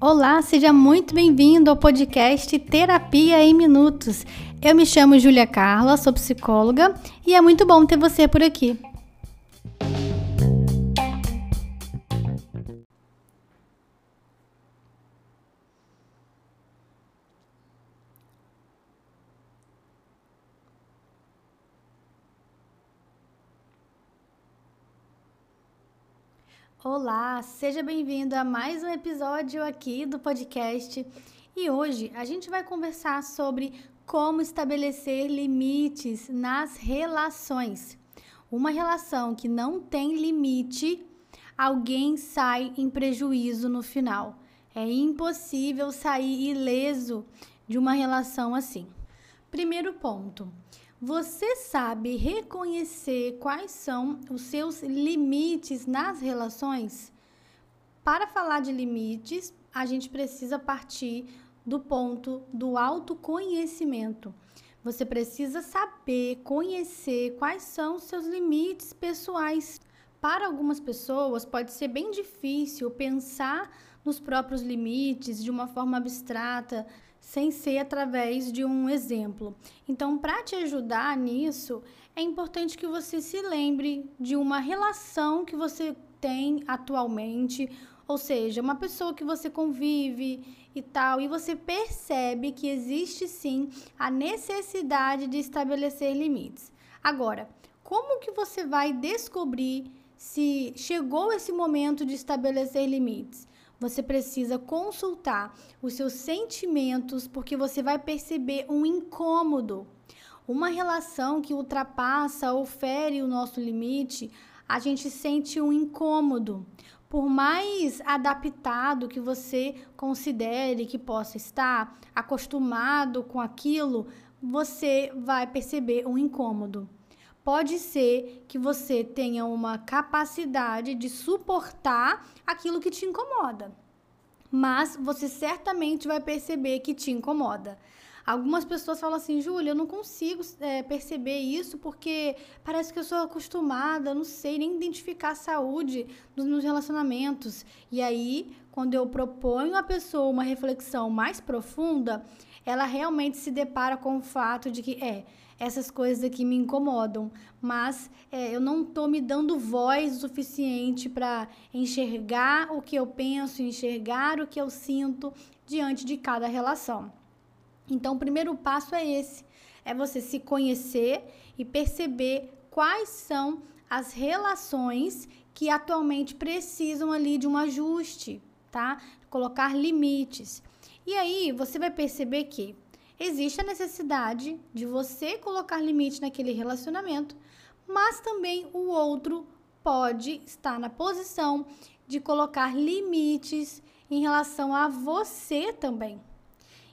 Olá, seja muito bem-vindo ao podcast Terapia em Minutos. Eu me chamo Júlia Carla, sou psicóloga e é muito bom ter você por aqui. Olá, seja bem-vindo a mais um episódio aqui do podcast. E hoje a gente vai conversar sobre como estabelecer limites nas relações. Uma relação que não tem limite, alguém sai em prejuízo no final. É impossível sair ileso de uma relação assim. Primeiro ponto: você sabe reconhecer quais são os seus limites nas relações? Para falar de limites, a gente precisa partir do ponto do autoconhecimento. Você precisa saber, conhecer quais são os seus limites pessoais. Para algumas pessoas, pode ser bem difícil pensar nos próprios limites de uma forma abstrata, sem ser através de um exemplo. Então, para te ajudar nisso, é importante que você se lembre de uma relação que você tem atualmente, ou seja, uma pessoa que você convive e tal, e você percebe que existe sim a necessidade de estabelecer limites. Agora, como que você vai descobrir se chegou esse momento de estabelecer limites? Você precisa consultar os seus sentimentos, porque você vai perceber um incômodo. Uma relação que ultrapassa ou fere o nosso limite, a gente sente um incômodo. Por mais adaptado que você considere que possa estar, acostumado com aquilo, você vai perceber um incômodo pode ser que você tenha uma capacidade de suportar aquilo que te incomoda. Mas você certamente vai perceber que te incomoda. Algumas pessoas falam assim, Júlia, eu não consigo é, perceber isso porque parece que eu sou acostumada, não sei nem identificar a saúde dos meus relacionamentos. E aí, quando eu proponho à pessoa uma reflexão mais profunda, ela realmente se depara com o fato de que é essas coisas aqui me incomodam, mas é, eu não estou me dando voz o suficiente para enxergar o que eu penso, enxergar o que eu sinto diante de cada relação. Então, o primeiro passo é esse: é você se conhecer e perceber quais são as relações que atualmente precisam ali de um ajuste, tá? Colocar limites. E aí você vai perceber que existe a necessidade de você colocar limite naquele relacionamento, mas também o outro pode estar na posição de colocar limites em relação a você também.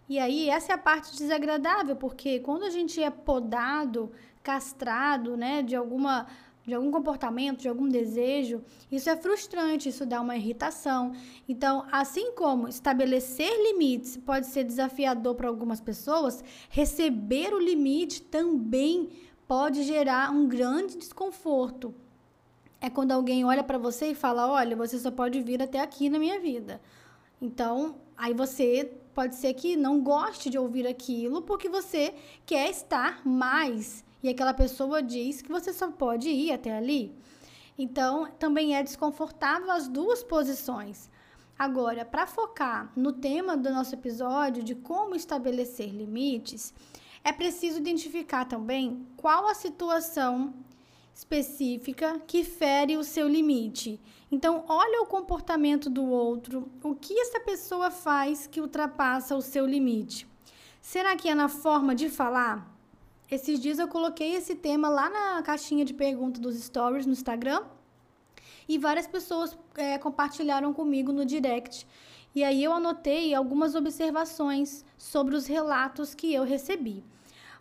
E aí, essa é a parte desagradável, porque quando a gente é podado, castrado, né, de alguma de algum comportamento, de algum desejo, isso é frustrante, isso dá uma irritação. Então, assim como estabelecer limites pode ser desafiador para algumas pessoas, receber o limite também pode gerar um grande desconforto. É quando alguém olha para você e fala: "Olha, você só pode vir até aqui na minha vida". Então, aí você pode ser que não goste de ouvir aquilo porque você quer estar mais e aquela pessoa diz que você só pode ir até ali. Então, também é desconfortável as duas posições. Agora, para focar no tema do nosso episódio de como estabelecer limites, é preciso identificar também qual a situação específica que fere o seu limite. Então, olha o comportamento do outro, o que essa pessoa faz que ultrapassa o seu limite. Será que é na forma de falar? Esses dias eu coloquei esse tema lá na caixinha de perguntas dos stories no Instagram e várias pessoas é, compartilharam comigo no direct. E aí eu anotei algumas observações sobre os relatos que eu recebi.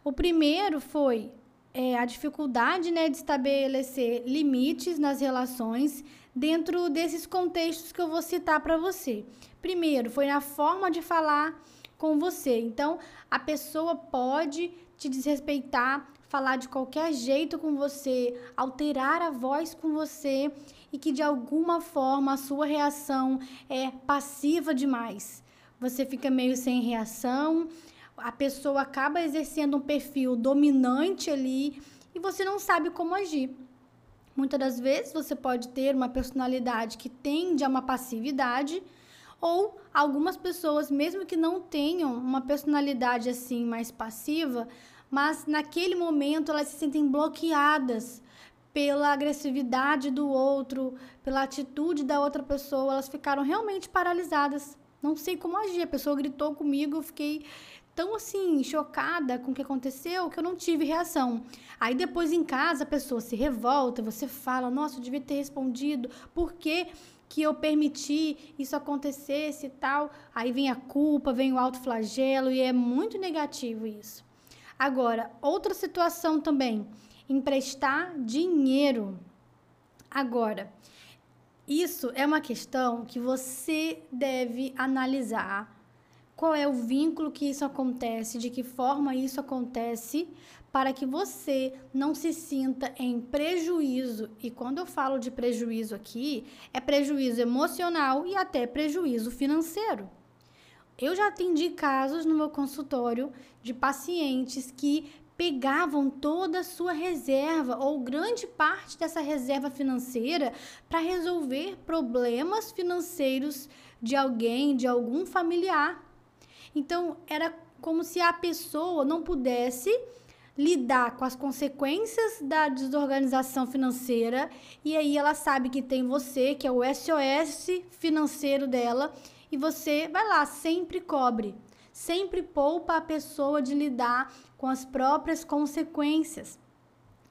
O primeiro foi é, a dificuldade né, de estabelecer limites nas relações dentro desses contextos que eu vou citar para você. Primeiro, foi na forma de falar com você. Então, a pessoa pode te desrespeitar falar de qualquer jeito com você, alterar a voz com você e que de alguma forma a sua reação é passiva demais. Você fica meio sem reação, a pessoa acaba exercendo um perfil dominante ali e você não sabe como agir. Muitas das vezes você pode ter uma personalidade que tende a uma passividade, ou algumas pessoas, mesmo que não tenham uma personalidade assim mais passiva, mas naquele momento elas se sentem bloqueadas pela agressividade do outro, pela atitude da outra pessoa, elas ficaram realmente paralisadas. Não sei como agir. A pessoa gritou comigo, eu fiquei tão assim chocada com o que aconteceu que eu não tive reação. Aí depois em casa a pessoa se revolta, você fala: "Nossa, eu devia ter respondido. Por que que eu permiti isso acontecesse e tal?". Aí vem a culpa, vem o autoflagelo e é muito negativo isso. Agora, outra situação também, emprestar dinheiro. Agora, isso é uma questão que você deve analisar. Qual é o vínculo que isso acontece, de que forma isso acontece, para que você não se sinta em prejuízo. E quando eu falo de prejuízo aqui, é prejuízo emocional e até prejuízo financeiro. Eu já atendi casos no meu consultório de pacientes que pegavam toda a sua reserva ou grande parte dessa reserva financeira para resolver problemas financeiros de alguém, de algum familiar. Então, era como se a pessoa não pudesse lidar com as consequências da desorganização financeira e aí ela sabe que tem você, que é o SOS financeiro dela, e você vai lá, sempre cobre. Sempre poupa a pessoa de lidar com as próprias consequências.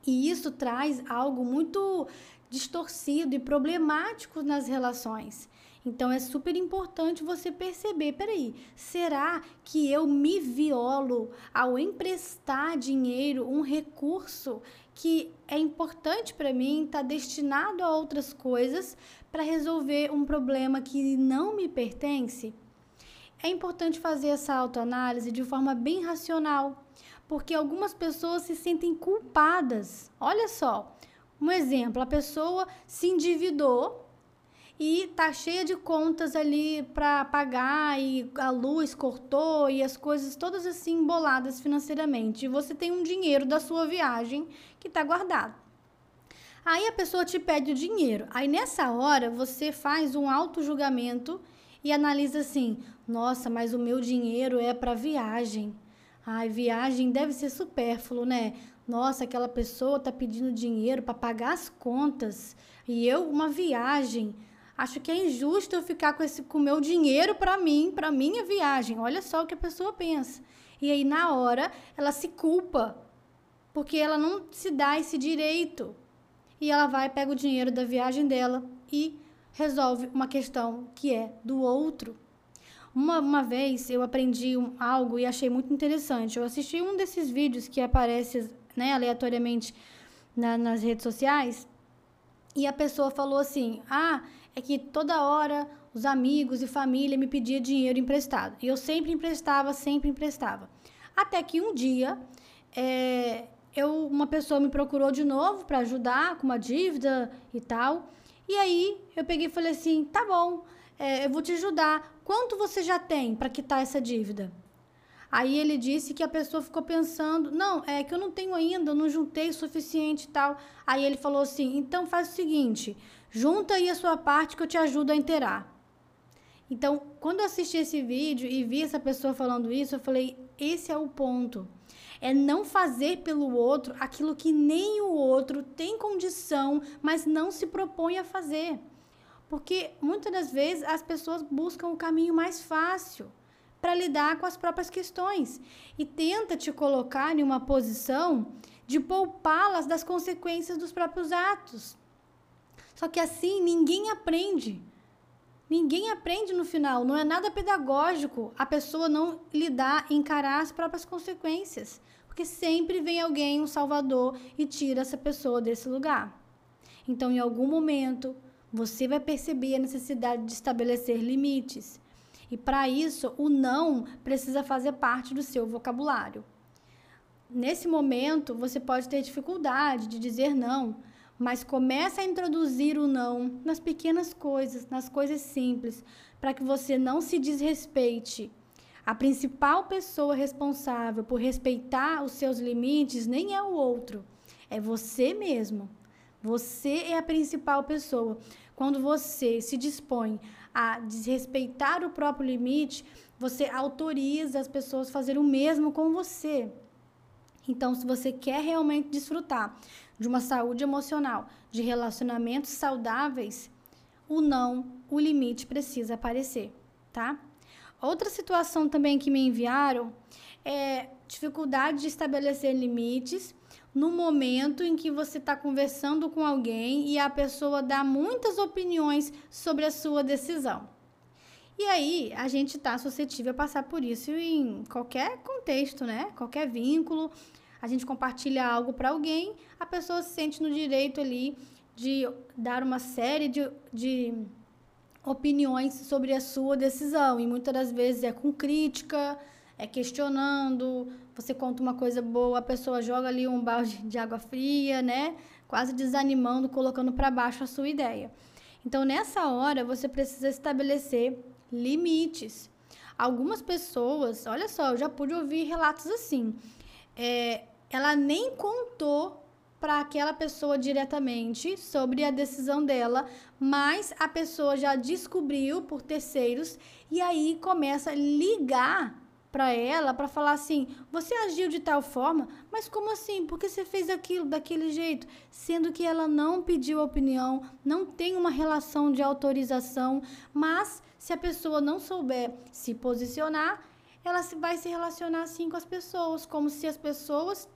E isso traz algo muito distorcido e problemático nas relações. Então é super importante você perceber, peraí, será que eu me violo ao emprestar dinheiro, um recurso que é importante para mim, está destinado a outras coisas para resolver um problema que não me pertence? É importante fazer essa autoanálise de forma bem racional, porque algumas pessoas se sentem culpadas. Olha só, um exemplo: a pessoa se endividou e tá cheia de contas ali para pagar e a luz cortou e as coisas todas assim emboladas financeiramente. E você tem um dinheiro da sua viagem que está guardado. Aí a pessoa te pede o dinheiro. Aí nessa hora você faz um auto julgamento e analisa assim: nossa, mas o meu dinheiro é para viagem. Ai, viagem deve ser supérfluo, né? Nossa, aquela pessoa tá pedindo dinheiro para pagar as contas e eu uma viagem. Acho que é injusto eu ficar com esse com meu dinheiro para mim, para minha viagem. Olha só o que a pessoa pensa. E aí na hora ela se culpa porque ela não se dá esse direito. E ela vai pega o dinheiro da viagem dela e resolve uma questão que é do outro. Uma, uma vez eu aprendi um, algo e achei muito interessante. Eu assisti um desses vídeos que aparece né, aleatoriamente na, nas redes sociais e a pessoa falou assim: Ah, é que toda hora os amigos e família me pediam dinheiro emprestado. E eu sempre emprestava, sempre emprestava. Até que um dia é, eu, uma pessoa me procurou de novo para ajudar com uma dívida e tal. E aí eu peguei e falei assim: tá bom, é, eu vou te ajudar. Quanto você já tem para quitar essa dívida? Aí ele disse que a pessoa ficou pensando: não, é que eu não tenho ainda, eu não juntei o suficiente e tal. Aí ele falou assim: então faz o seguinte, junta aí a sua parte que eu te ajudo a inteirar. Então, quando eu assisti esse vídeo e vi essa pessoa falando isso, eu falei: esse é o ponto é não fazer pelo outro aquilo que nem o outro tem condição, mas não se propõe a fazer. Porque muitas das vezes as pessoas buscam o caminho mais fácil para lidar com as próprias questões e tenta te colocar em uma posição de poupá-las das consequências dos próprios atos. Só que assim ninguém aprende. Ninguém aprende no final, não é nada pedagógico a pessoa não lidar, encarar as próprias consequências. Porque sempre vem alguém, um salvador, e tira essa pessoa desse lugar. Então, em algum momento, você vai perceber a necessidade de estabelecer limites. E para isso, o não precisa fazer parte do seu vocabulário. nesse momento você pode ter dificuldade de dizer não, mas começa a introduzir o não nas pequenas coisas, nas coisas simples, para que você não se desrespeite. A principal pessoa responsável por respeitar os seus limites nem é o outro, é você mesmo. Você é a principal pessoa. Quando você se dispõe a desrespeitar o próprio limite, você autoriza as pessoas a fazerem o mesmo com você. Então, se você quer realmente desfrutar de uma saúde emocional, de relacionamentos saudáveis, o não, o limite precisa aparecer, tá? Outra situação também que me enviaram é dificuldade de estabelecer limites no momento em que você está conversando com alguém e a pessoa dá muitas opiniões sobre a sua decisão. E aí, a gente está suscetível a passar por isso em qualquer contexto, né? Qualquer vínculo. A gente compartilha algo para alguém, a pessoa se sente no direito ali de dar uma série de, de opiniões sobre a sua decisão. E muitas das vezes é com crítica, é questionando, você conta uma coisa boa, a pessoa joga ali um balde de água fria, né? Quase desanimando, colocando para baixo a sua ideia. Então, nessa hora, você precisa estabelecer limites. Algumas pessoas, olha só, eu já pude ouvir relatos assim. É, ela nem contou para aquela pessoa diretamente sobre a decisão dela, mas a pessoa já descobriu por terceiros e aí começa a ligar para ela para falar assim: você agiu de tal forma, mas como assim? Por que você fez aquilo daquele jeito? Sendo que ela não pediu opinião, não tem uma relação de autorização, mas se a pessoa não souber se posicionar, ela vai se relacionar assim com as pessoas, como se as pessoas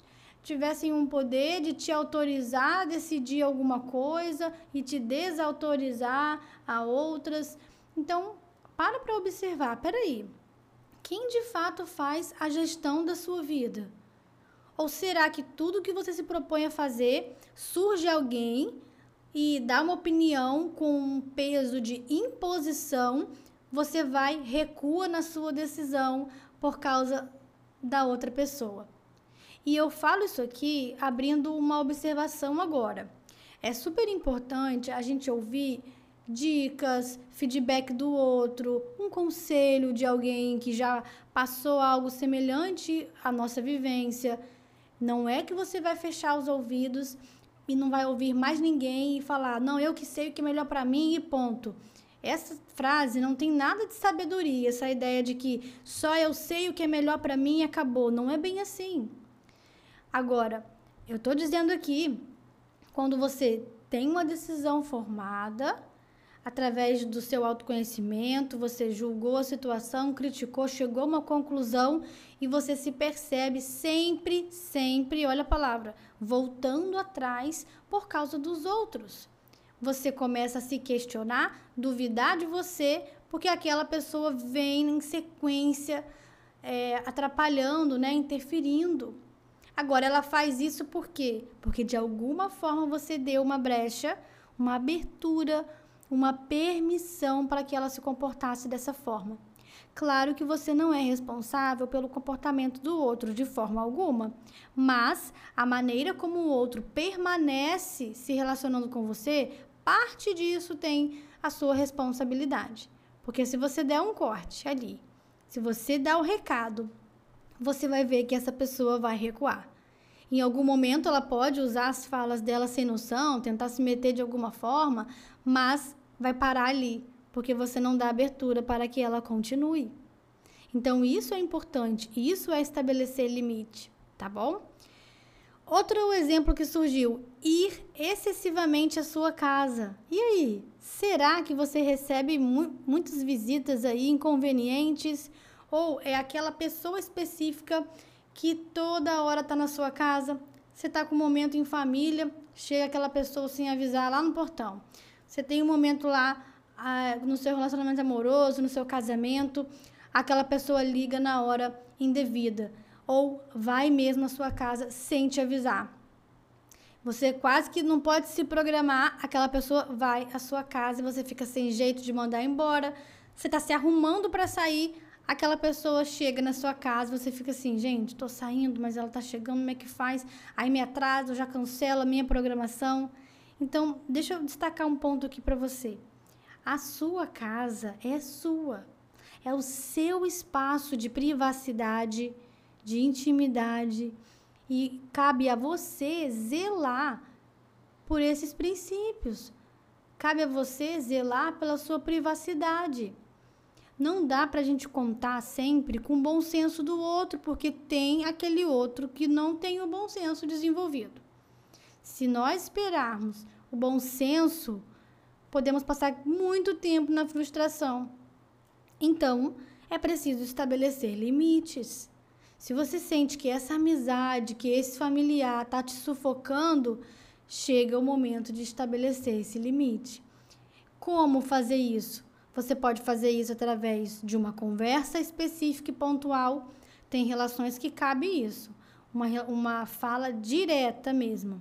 tivessem um poder de te autorizar a decidir alguma coisa e te desautorizar a outras. Então, para para observar, peraí, quem de fato faz a gestão da sua vida? Ou será que tudo que você se propõe a fazer surge alguém e dá uma opinião com um peso de imposição, você vai recua na sua decisão por causa da outra pessoa. E eu falo isso aqui abrindo uma observação agora. É super importante a gente ouvir dicas, feedback do outro, um conselho de alguém que já passou algo semelhante à nossa vivência. Não é que você vai fechar os ouvidos e não vai ouvir mais ninguém e falar, não, eu que sei o que é melhor para mim e ponto. Essa frase não tem nada de sabedoria, essa ideia de que só eu sei o que é melhor para mim e acabou. Não é bem assim. Agora, eu estou dizendo aqui, quando você tem uma decisão formada, através do seu autoconhecimento, você julgou a situação, criticou, chegou a uma conclusão e você se percebe sempre, sempre, olha a palavra, voltando atrás por causa dos outros. Você começa a se questionar, duvidar de você, porque aquela pessoa vem em sequência é, atrapalhando, né, interferindo. Agora, ela faz isso por quê? Porque de alguma forma você deu uma brecha, uma abertura, uma permissão para que ela se comportasse dessa forma. Claro que você não é responsável pelo comportamento do outro de forma alguma, mas a maneira como o outro permanece se relacionando com você, parte disso tem a sua responsabilidade. Porque se você der um corte ali, se você der o recado, você vai ver que essa pessoa vai recuar. Em algum momento ela pode usar as falas dela sem noção, tentar se meter de alguma forma, mas vai parar ali, porque você não dá abertura para que ela continue. Então isso é importante, isso é estabelecer limite, tá bom? Outro exemplo que surgiu: ir excessivamente à sua casa. E aí, será que você recebe mu muitas visitas aí inconvenientes ou é aquela pessoa específica que toda hora está na sua casa. Você está com um momento em família, chega aquela pessoa sem avisar lá no portão. Você tem um momento lá ah, no seu relacionamento amoroso, no seu casamento, aquela pessoa liga na hora indevida ou vai mesmo na sua casa sem te avisar. Você quase que não pode se programar, aquela pessoa vai à sua casa e você fica sem jeito de mandar embora. Você está se arrumando para sair, aquela pessoa chega na sua casa, você fica assim, gente, tô saindo, mas ela tá chegando, como é que faz? Aí me atraso, já cancela a minha programação. Então, deixa eu destacar um ponto aqui para você. A sua casa é sua. É o seu espaço de privacidade, de intimidade, e cabe a você zelar por esses princípios. Cabe a você zelar pela sua privacidade. Não dá para a gente contar sempre com o bom senso do outro, porque tem aquele outro que não tem o bom senso desenvolvido. Se nós esperarmos o bom senso, podemos passar muito tempo na frustração. Então, é preciso estabelecer limites. Se você sente que essa amizade, que esse familiar está te sufocando, chega o momento de estabelecer esse limite. Como fazer isso? Você pode fazer isso através de uma conversa específica e pontual. Tem relações que cabe isso, uma, uma fala direta mesmo.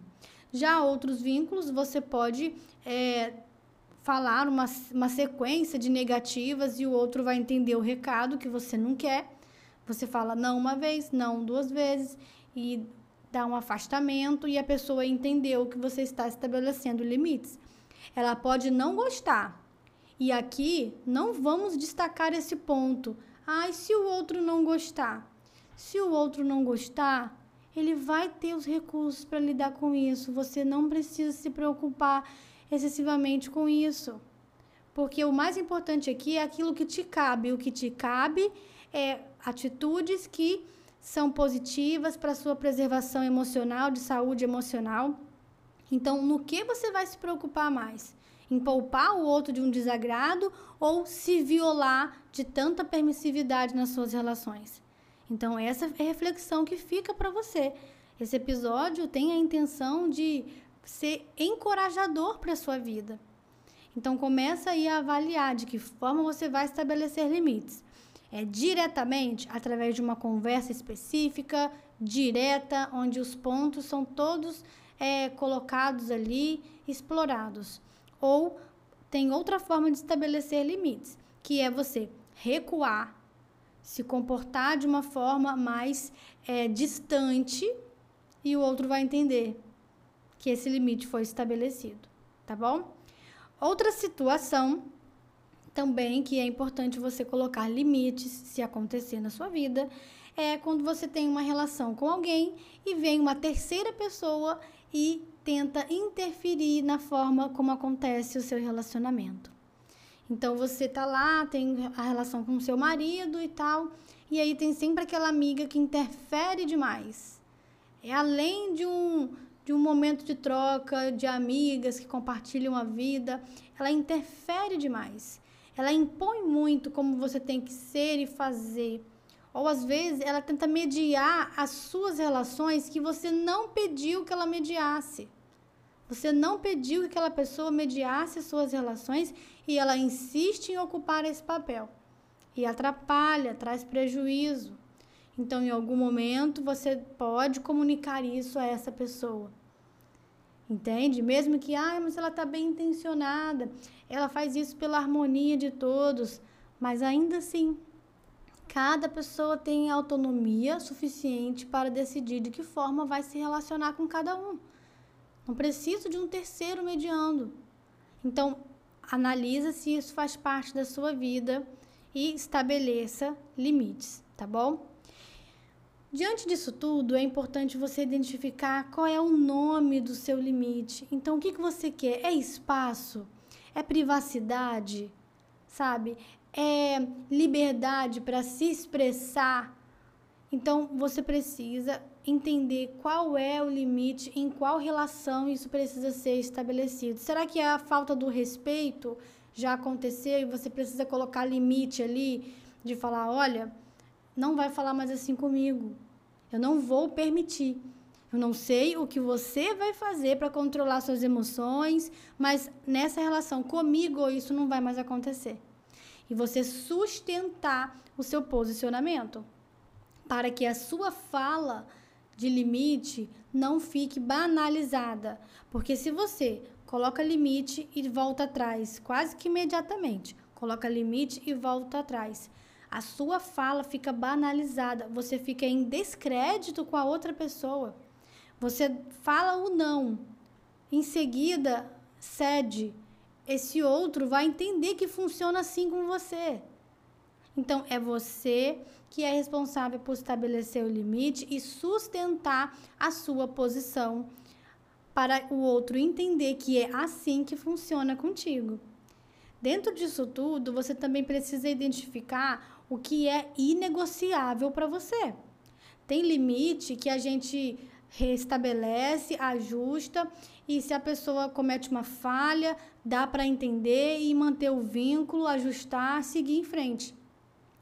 Já outros vínculos, você pode é, falar uma, uma sequência de negativas e o outro vai entender o recado que você não quer. Você fala não uma vez, não duas vezes e dá um afastamento e a pessoa entendeu que você está estabelecendo limites. Ela pode não gostar. E aqui não vamos destacar esse ponto. Ai, se o outro não gostar. Se o outro não gostar, ele vai ter os recursos para lidar com isso. Você não precisa se preocupar excessivamente com isso. Porque o mais importante aqui é aquilo que te cabe. O que te cabe é atitudes que são positivas para a sua preservação emocional, de saúde emocional. Então, no que você vai se preocupar mais? Em poupar o outro de um desagrado ou se violar de tanta permissividade nas suas relações? Então, essa é a reflexão que fica para você. Esse episódio tem a intenção de ser encorajador para a sua vida. Então, começa aí a avaliar de que forma você vai estabelecer limites é, diretamente através de uma conversa específica, direta, onde os pontos são todos é, colocados ali, explorados. Ou tem outra forma de estabelecer limites, que é você recuar, se comportar de uma forma mais é, distante e o outro vai entender que esse limite foi estabelecido, tá bom? Outra situação também que é importante você colocar limites se acontecer na sua vida é quando você tem uma relação com alguém e vem uma terceira pessoa e tenta interferir na forma como acontece o seu relacionamento. Então você tá lá, tem a relação com o seu marido e tal, e aí tem sempre aquela amiga que interfere demais. É além de um de um momento de troca de amigas que compartilham a vida, ela interfere demais. Ela impõe muito como você tem que ser e fazer. Ou às vezes ela tenta mediar as suas relações que você não pediu que ela mediasse. Você não pediu que aquela pessoa mediasse as suas relações e ela insiste em ocupar esse papel. E atrapalha, traz prejuízo. Então, em algum momento, você pode comunicar isso a essa pessoa. Entende? Mesmo que, ah, mas ela está bem intencionada, ela faz isso pela harmonia de todos, mas ainda assim, cada pessoa tem autonomia suficiente para decidir de que forma vai se relacionar com cada um. Não precisa de um terceiro mediando. Então, analisa se isso faz parte da sua vida e estabeleça limites, tá bom? Diante disso tudo, é importante você identificar qual é o nome do seu limite. Então, o que, que você quer? É espaço? É privacidade? Sabe? É liberdade para se expressar? Então, você precisa entender qual é o limite, em qual relação isso precisa ser estabelecido. Será que a falta do respeito já aconteceu e você precisa colocar limite ali de falar, olha, não vai falar mais assim comigo. Eu não vou permitir. Eu não sei o que você vai fazer para controlar suas emoções, mas nessa relação comigo isso não vai mais acontecer. E você sustentar o seu posicionamento para que a sua fala de limite não fique banalizada. Porque se você coloca limite e volta atrás, quase que imediatamente, coloca limite e volta atrás, a sua fala fica banalizada, você fica em descrédito com a outra pessoa. Você fala o não, em seguida cede. Esse outro vai entender que funciona assim com você. Então, é você que é responsável por estabelecer o limite e sustentar a sua posição para o outro entender que é assim que funciona contigo. Dentro disso tudo, você também precisa identificar o que é inegociável para você. Tem limite que a gente restabelece, ajusta e se a pessoa comete uma falha, dá para entender e manter o vínculo, ajustar, seguir em frente.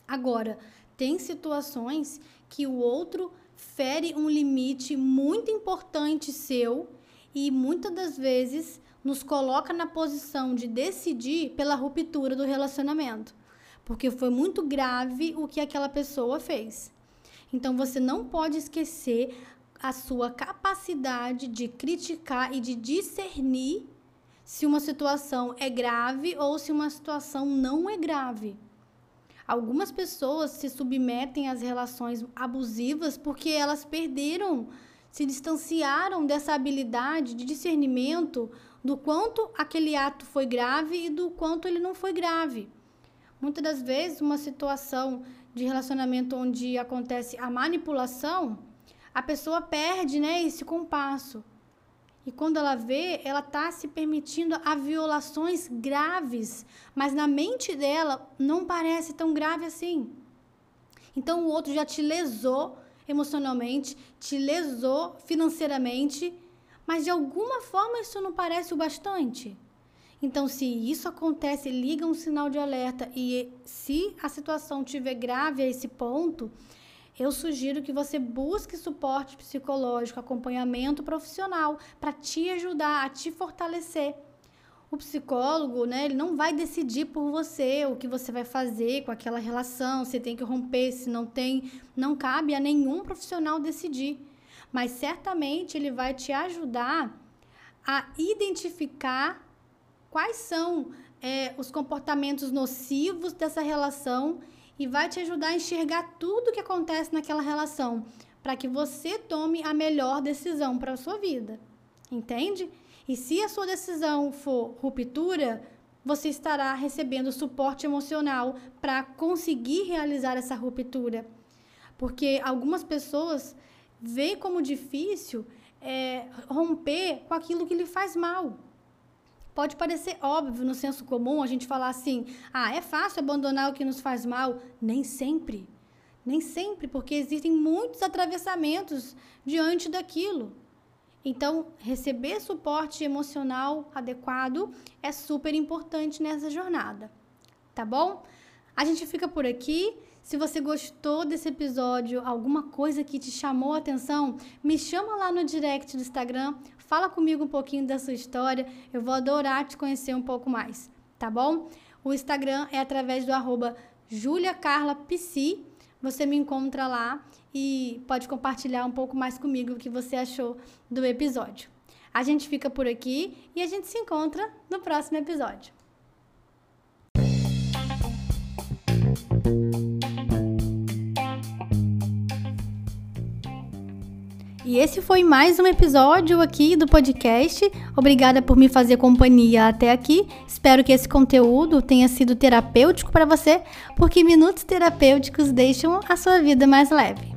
Agora, tem situações que o outro fere um limite muito importante seu e muitas das vezes nos coloca na posição de decidir pela ruptura do relacionamento, porque foi muito grave o que aquela pessoa fez. Então você não pode esquecer a sua capacidade de criticar e de discernir se uma situação é grave ou se uma situação não é grave. Algumas pessoas se submetem às relações abusivas porque elas perderam, se distanciaram dessa habilidade de discernimento do quanto aquele ato foi grave e do quanto ele não foi grave. Muitas das vezes, uma situação de relacionamento onde acontece a manipulação, a pessoa perde né, esse compasso. E quando ela vê, ela está se permitindo a violações graves, mas na mente dela não parece tão grave assim. Então o outro já te lesou emocionalmente, te lesou financeiramente, mas de alguma forma isso não parece o bastante. Então, se isso acontece, liga um sinal de alerta e se a situação estiver grave a esse ponto, eu sugiro que você busque suporte psicológico, acompanhamento profissional para te ajudar a te fortalecer. O psicólogo, né, ele não vai decidir por você o que você vai fazer com aquela relação, se tem que romper, se não tem, não cabe a nenhum profissional decidir. Mas certamente ele vai te ajudar a identificar quais são é, os comportamentos nocivos dessa relação e vai te ajudar a enxergar tudo o que acontece naquela relação, para que você tome a melhor decisão para a sua vida. Entende? E se a sua decisão for ruptura, você estará recebendo suporte emocional para conseguir realizar essa ruptura. Porque algumas pessoas veem como difícil é, romper com aquilo que lhe faz mal. Pode parecer óbvio no senso comum a gente falar assim: ah, é fácil abandonar o que nos faz mal. Nem sempre. Nem sempre, porque existem muitos atravessamentos diante daquilo. Então, receber suporte emocional adequado é super importante nessa jornada. Tá bom? A gente fica por aqui. Se você gostou desse episódio, alguma coisa que te chamou a atenção, me chama lá no direct do Instagram, fala comigo um pouquinho da sua história, eu vou adorar te conhecer um pouco mais, tá bom? O Instagram é através do arroba juliacarlapsi, você me encontra lá e pode compartilhar um pouco mais comigo o que você achou do episódio. A gente fica por aqui e a gente se encontra no próximo episódio. E esse foi mais um episódio aqui do podcast. Obrigada por me fazer companhia até aqui. Espero que esse conteúdo tenha sido terapêutico para você, porque minutos terapêuticos deixam a sua vida mais leve.